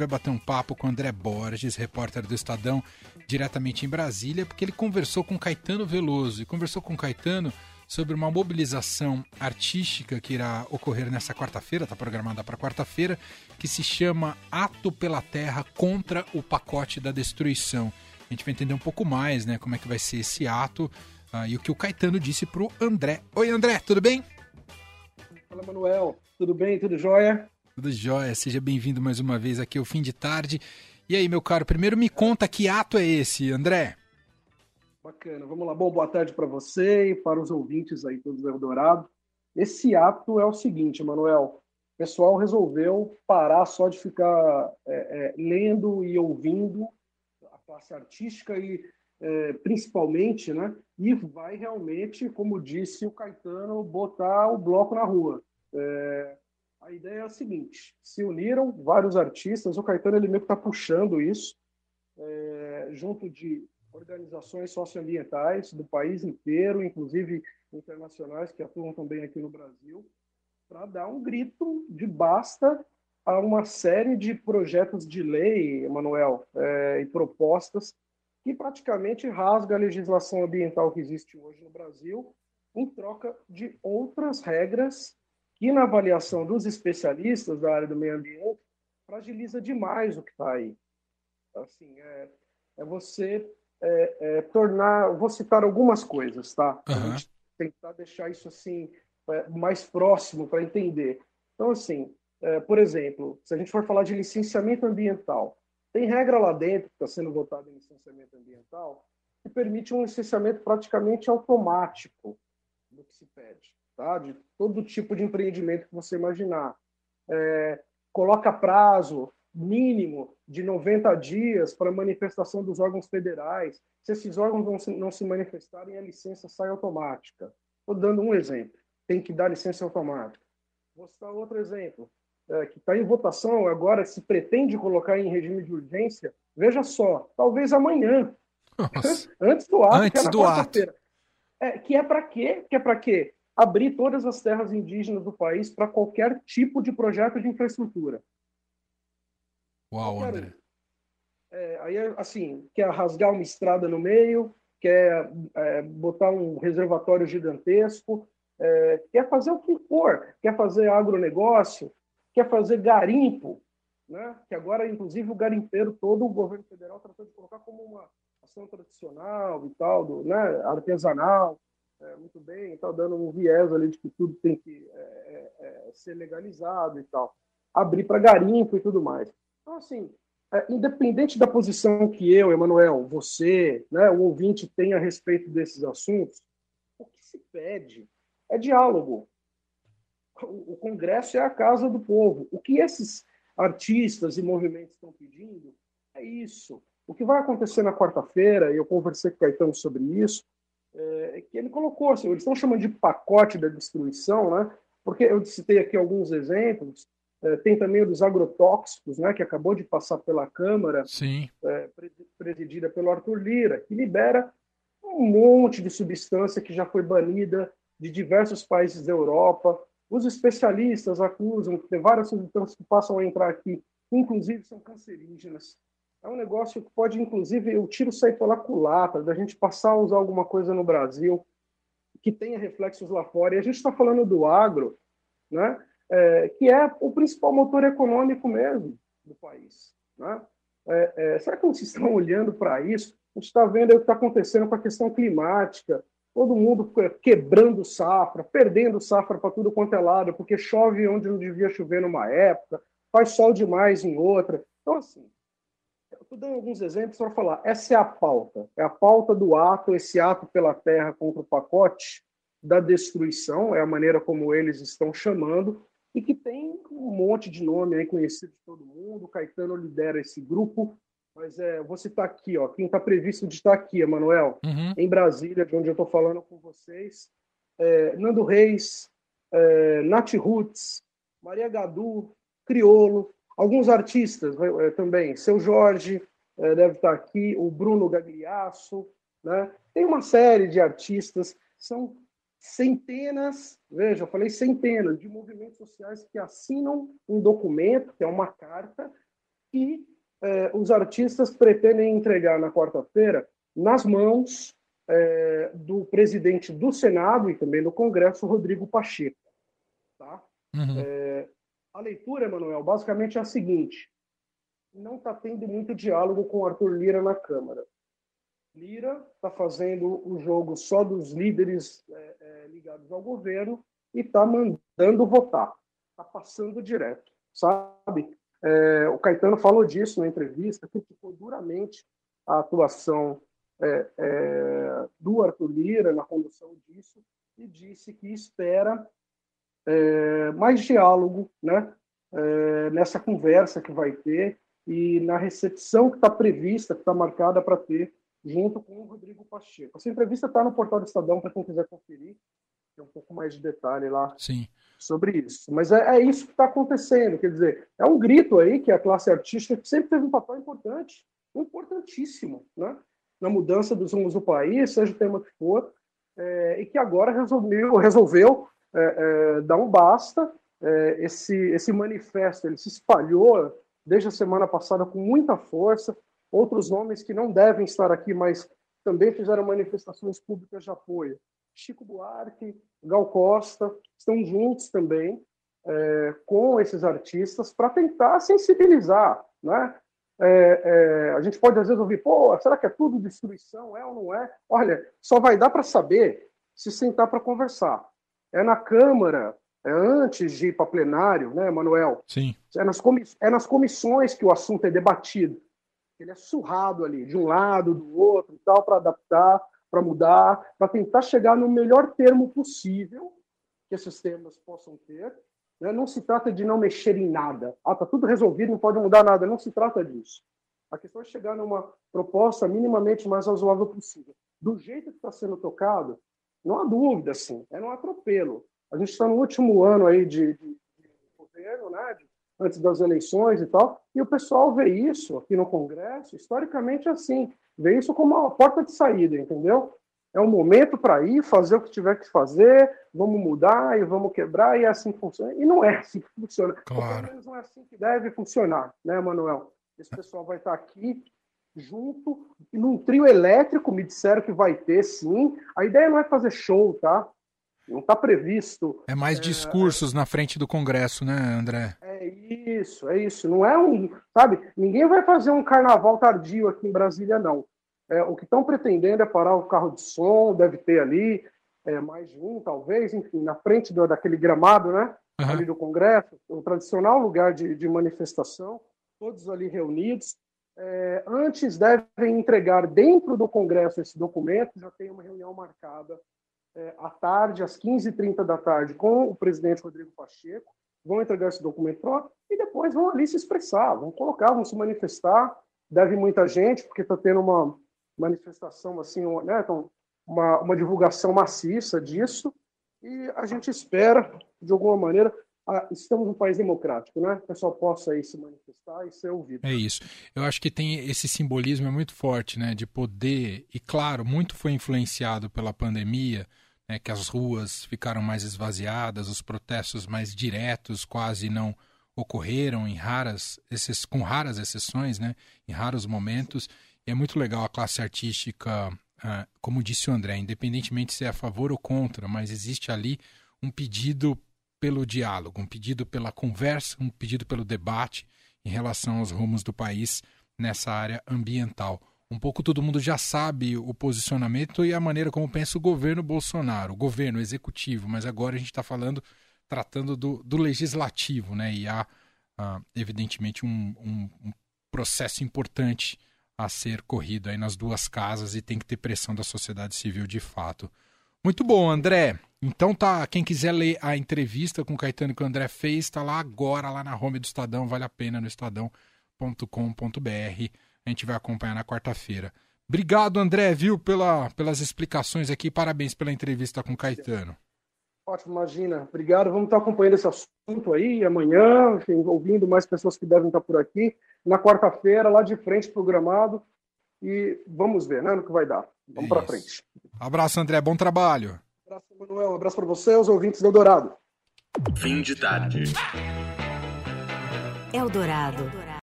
vai bater um papo com André Borges, repórter do Estadão, diretamente em Brasília, porque ele conversou com Caetano Veloso e conversou com Caetano sobre uma mobilização artística que irá ocorrer nessa quarta-feira, está programada para quarta-feira, que se chama Ato pela Terra contra o Pacote da Destruição. A gente vai entender um pouco mais, né, como é que vai ser esse ato uh, e o que o Caetano disse para o André. Oi, André, tudo bem? Fala, Manuel. Tudo bem? Tudo jóia? Tudo jóia. Seja bem-vindo mais uma vez aqui ao fim de tarde. E aí, meu caro, primeiro me conta que ato é esse, André? Bacana. Vamos lá. Bom, boa tarde para você e para os ouvintes aí todos do Eldorado. Esse ato é o seguinte, Manuel. O pessoal resolveu parar só de ficar é, é, lendo e ouvindo a classe artística e é, principalmente, né? E vai realmente, como disse o Caetano, botar o bloco na rua. É, a ideia é a seguinte: se uniram vários artistas, o Caetano ele meio que está puxando isso, é, junto de organizações socioambientais do país inteiro, inclusive internacionais que atuam também aqui no Brasil, para dar um grito de basta a uma série de projetos de lei, Emanuel, é, e propostas que praticamente rasga a legislação ambiental que existe hoje no Brasil em troca de outras regras que, na avaliação dos especialistas da área do meio ambiente, fragiliza demais o que está aí. Assim, é, é você é, é, tornar. Vou citar algumas coisas, tá? Uhum. Tentar deixar isso assim é, mais próximo para entender. Então, assim, é, por exemplo, se a gente for falar de licenciamento ambiental, tem regra lá dentro que está sendo votada em licenciamento ambiental que permite um licenciamento praticamente automático do que se pede, tá? De todo tipo de empreendimento que você imaginar. É, coloca prazo, mínimo de 90 dias para manifestação dos órgãos federais. Se esses órgãos não se, não se manifestarem, a licença sai automática. Estou dando um exemplo. Tem que dar licença automática. Vou citar outro exemplo, é, que está em votação agora, se pretende colocar em regime de urgência. Veja só, talvez amanhã. Antes do ato, Antes que é do ato. É, que é para quê? Que é para quê? Abrir todas as terras indígenas do país para qualquer tipo de projeto de infraestrutura. Uau, André. É, aí, assim, quer rasgar uma estrada no meio, quer é, botar um reservatório gigantesco, é, quer fazer o que for, quer fazer agronegócio, quer fazer garimpo, né? que agora, inclusive, o garimpeiro todo, o governo federal tratou de colocar como uma ação tradicional e tal, do, né? artesanal, é, muito bem, está dando um viés ali de que tudo tem que é, é, é, ser legalizado e tal. Abrir para garimpo e tudo mais. Então, assim, é, independente da posição que eu, Emanuel, você, né, o ouvinte tem a respeito desses assuntos, o que se pede é diálogo. O, Congresso é a casa do povo. O que esses artistas e movimentos estão pedindo é isso. O que vai acontecer na quarta-feira, e eu conversei com o Caetano sobre isso, é, que ele colocou, assim, eles estão chamando de pacote da destruição, né? porque eu citei aqui alguns exemplos, é, tem também o dos agrotóxicos, né, que acabou de passar pela Câmara, é, presidida pelo Arthur Lira, que libera um monte de substância que já foi banida de diversos países da Europa. Os especialistas acusam que tem várias substâncias que passam a entrar aqui, inclusive são cancerígenas. É um negócio que pode, inclusive, o tiro sair pela culatra, da gente passar a usar alguma coisa no Brasil que tenha reflexos lá fora. E a gente está falando do agro, né? é, que é o principal motor econômico mesmo do país. Né? É, é, será que vocês estão olhando para isso? A gente está vendo o que está acontecendo com a questão climática, todo mundo quebrando safra, perdendo safra para tudo quanto é lado, porque chove onde não devia chover numa época, faz sol demais em outra. Então, assim, estou dando alguns exemplos para falar. Essa é a pauta, é a pauta do ato, esse ato pela terra contra o pacote da destruição, é a maneira como eles estão chamando, e que tem um monte de nome aí conhecido de todo mundo. O Caetano lidera esse grupo, mas é, vou citar aqui, ó, quem está previsto de estar aqui, Emanuel, uhum. em Brasília, de onde eu estou falando com vocês, é, Nando Reis, é, Nath Roots, Maria Gadu, Criolo, alguns artistas é, também, Seu Jorge é, deve estar aqui, o Bruno Gagliasso, né? tem uma série de artistas, são centenas, veja, eu falei centenas de movimentos sociais que assinam um documento, que é uma carta, que é, os artistas pretendem entregar na quarta-feira nas mãos do presidente do Senado e também do Congresso, Rodrigo Pacheco. Tá? Uhum. A leitura, Emanuel, basicamente é a seguinte: não está tendo muito diálogo com Arthur Lira na Câmara. Lira está fazendo o jogo só dos líderes é, é, ligados ao governo e está mandando votar. Está passando direto, sabe? É, o Caetano falou disso na entrevista, criticou duramente a atuação é, é, do Arthur Lira na condução disso e disse que espera é, mais diálogo né, é, nessa conversa que vai ter e na recepção que está prevista, que está marcada para ter, junto com o Rodrigo Pacheco. Essa entrevista está no portal do Estadão para quem quiser conferir, tem um pouco mais de detalhe lá Sim. sobre isso. Mas é, é isso que está acontecendo, quer dizer, é um grito aí que a classe artística sempre teve um papel importante, importantíssimo, né? na mudança dos rumos do país, seja o tema que for, é, e que agora resolveu, resolveu é, é, dar um basta. É, esse, esse manifesto ele se espalhou desde a semana passada com muita força. Outros nomes que não devem estar aqui, mas também fizeram manifestações públicas de apoio. Chico Buarque, Gal Costa, estão juntos também é, com esses artistas para tentar sensibilizar, né? É, é, a gente pode às vezes ouvir, pô, será que é tudo destruição? É ou não é? Olha, só vai dar para saber se sentar para conversar. É na Câmara, é antes de ir para plenário, né, Manuel? Sim. É nas, é nas comissões que o assunto é debatido. Ele é surrado ali, de um lado, do outro tal, para adaptar, para mudar, para tentar chegar no melhor termo possível que esses temas possam ter né? Não se trata de não mexer em nada. Ah, está tudo resolvido, não pode mudar nada. Não se trata disso. A questão é chegar numa proposta minimamente mais razoável possível. Do jeito que está sendo tocado, não há dúvida, sim, é um atropelo. A gente está no último ano aí de, de, de governo, né, de, antes das eleições e tal, e o pessoal vê isso aqui no Congresso, historicamente assim, vê isso como uma porta de saída, entendeu? é um momento para ir fazer o que tiver que fazer, vamos mudar e vamos quebrar e é assim que funciona. E não é assim que funciona. Claro. Pelo menos não é assim que deve funcionar, né, Manuel? Esse pessoal vai estar aqui junto, num trio elétrico, me disseram que vai ter sim. A ideia não é fazer show, tá? Não está previsto. É mais é, discursos é, na frente do Congresso, né, André? É isso, é isso. Não é um. Sabe, ninguém vai fazer um carnaval tardio aqui em Brasília, não. É, o que estão pretendendo é parar o carro de som, deve ter ali é, mais de um, talvez, enfim, na frente do, daquele gramado, né? Uhum. Ali do Congresso, o tradicional lugar de, de manifestação, todos ali reunidos. É, antes devem entregar dentro do Congresso esse documento, já tem uma reunião marcada é, à tarde, às 15h30 da tarde, com o presidente Rodrigo Pacheco. Vão entregar esse documento lá e depois vão ali se expressar, vão colocar, vão se manifestar. Deve muita gente, porque está tendo uma, manifestação, assim, né, então, uma, uma divulgação maciça disso, e a gente espera, de alguma maneira, a, estamos num país democrático, né? O pessoal possa aí se manifestar e ser ouvido. É isso. Eu acho que tem esse simbolismo é muito forte, né? De poder, e claro, muito foi influenciado pela pandemia, né, que as ruas ficaram mais esvaziadas, os protestos mais diretos quase não ocorreram em raras, com raras exceções, né? Em raros momentos. E é muito legal a classe artística, ah, como disse o André, independentemente se é a favor ou contra, mas existe ali um pedido pelo diálogo, um pedido pela conversa, um pedido pelo debate em relação aos rumos do país nessa área ambiental. Um pouco todo mundo já sabe o posicionamento e a maneira como pensa o governo Bolsonaro, o governo executivo, mas agora a gente está falando, tratando do, do, legislativo, né? E há, uh, evidentemente, um, um, um processo importante a ser corrido aí nas duas casas e tem que ter pressão da sociedade civil de fato. Muito bom, André. Então tá, quem quiser ler a entrevista com o Caetano que o André fez, está lá agora, lá na home do Estadão, vale a pena no estadão.com.br. A gente vai acompanhar na quarta-feira. Obrigado, André, viu, pela, pelas explicações aqui. Parabéns pela entrevista com o Caetano. Ótimo, imagina. Obrigado. Vamos estar acompanhando esse assunto aí amanhã, enfim, ouvindo mais pessoas que devem estar por aqui. Na quarta-feira, lá de frente, programado. E vamos ver, né, no que vai dar. Vamos para frente. Abraço, André. Bom trabalho. Abraço, Manuel. Um abraço para você, os ouvintes do Eldorado. Fim de tarde. Eldorado.